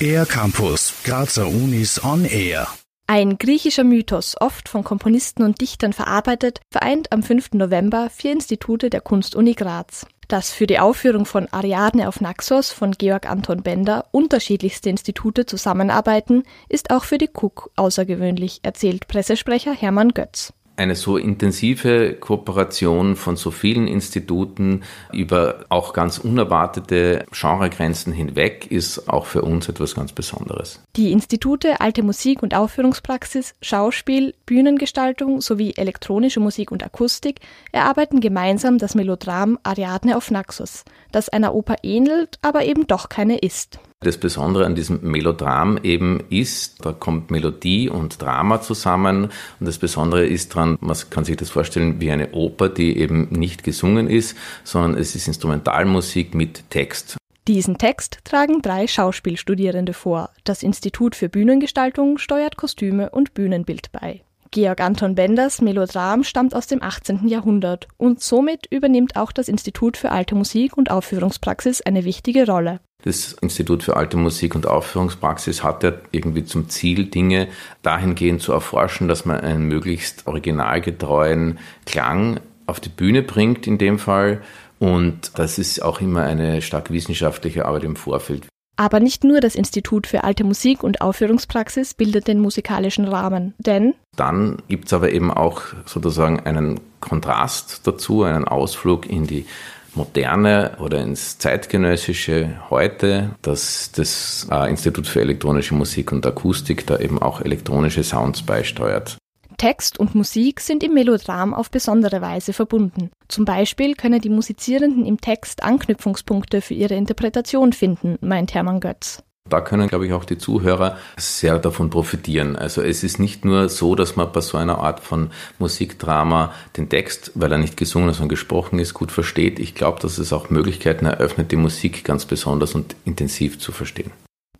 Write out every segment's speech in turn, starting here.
Air Campus, Grazer Unis on Air. Ein griechischer Mythos, oft von Komponisten und Dichtern verarbeitet, vereint am 5. November vier Institute der Kunstuni Graz. Dass für die Aufführung von Ariadne auf Naxos von Georg Anton Bender unterschiedlichste Institute zusammenarbeiten, ist auch für die KUK außergewöhnlich, erzählt Pressesprecher Hermann Götz eine so intensive Kooperation von so vielen Instituten über auch ganz unerwartete Genregrenzen hinweg ist auch für uns etwas ganz Besonderes. Die Institute Alte Musik und Aufführungspraxis, Schauspiel, Bühnengestaltung sowie elektronische Musik und Akustik erarbeiten gemeinsam das Melodram Ariadne auf Naxos, das einer Oper ähnelt, aber eben doch keine ist. Das Besondere an diesem Melodram eben ist, da kommt Melodie und Drama zusammen und das Besondere ist dran, man kann sich das vorstellen wie eine Oper, die eben nicht gesungen ist, sondern es ist Instrumentalmusik mit Text. Diesen Text tragen drei Schauspielstudierende vor. Das Institut für Bühnengestaltung steuert Kostüme und Bühnenbild bei. Georg Anton Benders Melodram stammt aus dem 18. Jahrhundert und somit übernimmt auch das Institut für alte Musik und Aufführungspraxis eine wichtige Rolle. Das Institut für alte Musik und Aufführungspraxis hat ja irgendwie zum Ziel, Dinge dahingehend zu erforschen, dass man einen möglichst originalgetreuen Klang auf die Bühne bringt in dem Fall. Und das ist auch immer eine stark wissenschaftliche Arbeit im Vorfeld. Aber nicht nur das Institut für alte Musik und Aufführungspraxis bildet den musikalischen Rahmen, denn dann gibt es aber eben auch sozusagen einen Kontrast dazu, einen Ausflug in die Moderne oder ins Zeitgenössische heute, dass das äh, Institut für elektronische Musik und Akustik da eben auch elektronische Sounds beisteuert. Text und Musik sind im Melodram auf besondere Weise verbunden. Zum Beispiel können die Musizierenden im Text Anknüpfungspunkte für ihre Interpretation finden, meint Hermann Götz. Da können, glaube ich, auch die Zuhörer sehr davon profitieren. Also es ist nicht nur so, dass man bei so einer Art von Musikdrama den Text, weil er nicht gesungen, sondern gesprochen ist, gut versteht. Ich glaube, dass es auch Möglichkeiten eröffnet, die Musik ganz besonders und intensiv zu verstehen.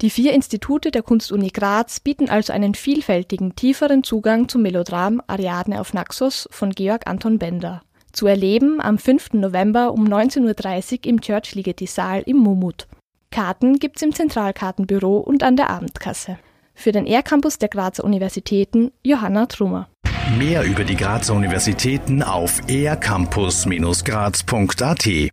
Die vier Institute der Kunstuni Graz bieten also einen vielfältigen, tieferen Zugang zum Melodram Ariadne auf Naxos von Georg Anton Bender. Zu erleben am 5. November um 19.30 Uhr im Church Ligeti Saal im Mumut. Karten gibt's im Zentralkartenbüro und an der Abendkasse. Für den R-Campus der Grazer Universitäten Johanna Trummer. Mehr über die Grazer Universitäten auf ercampus-graz.at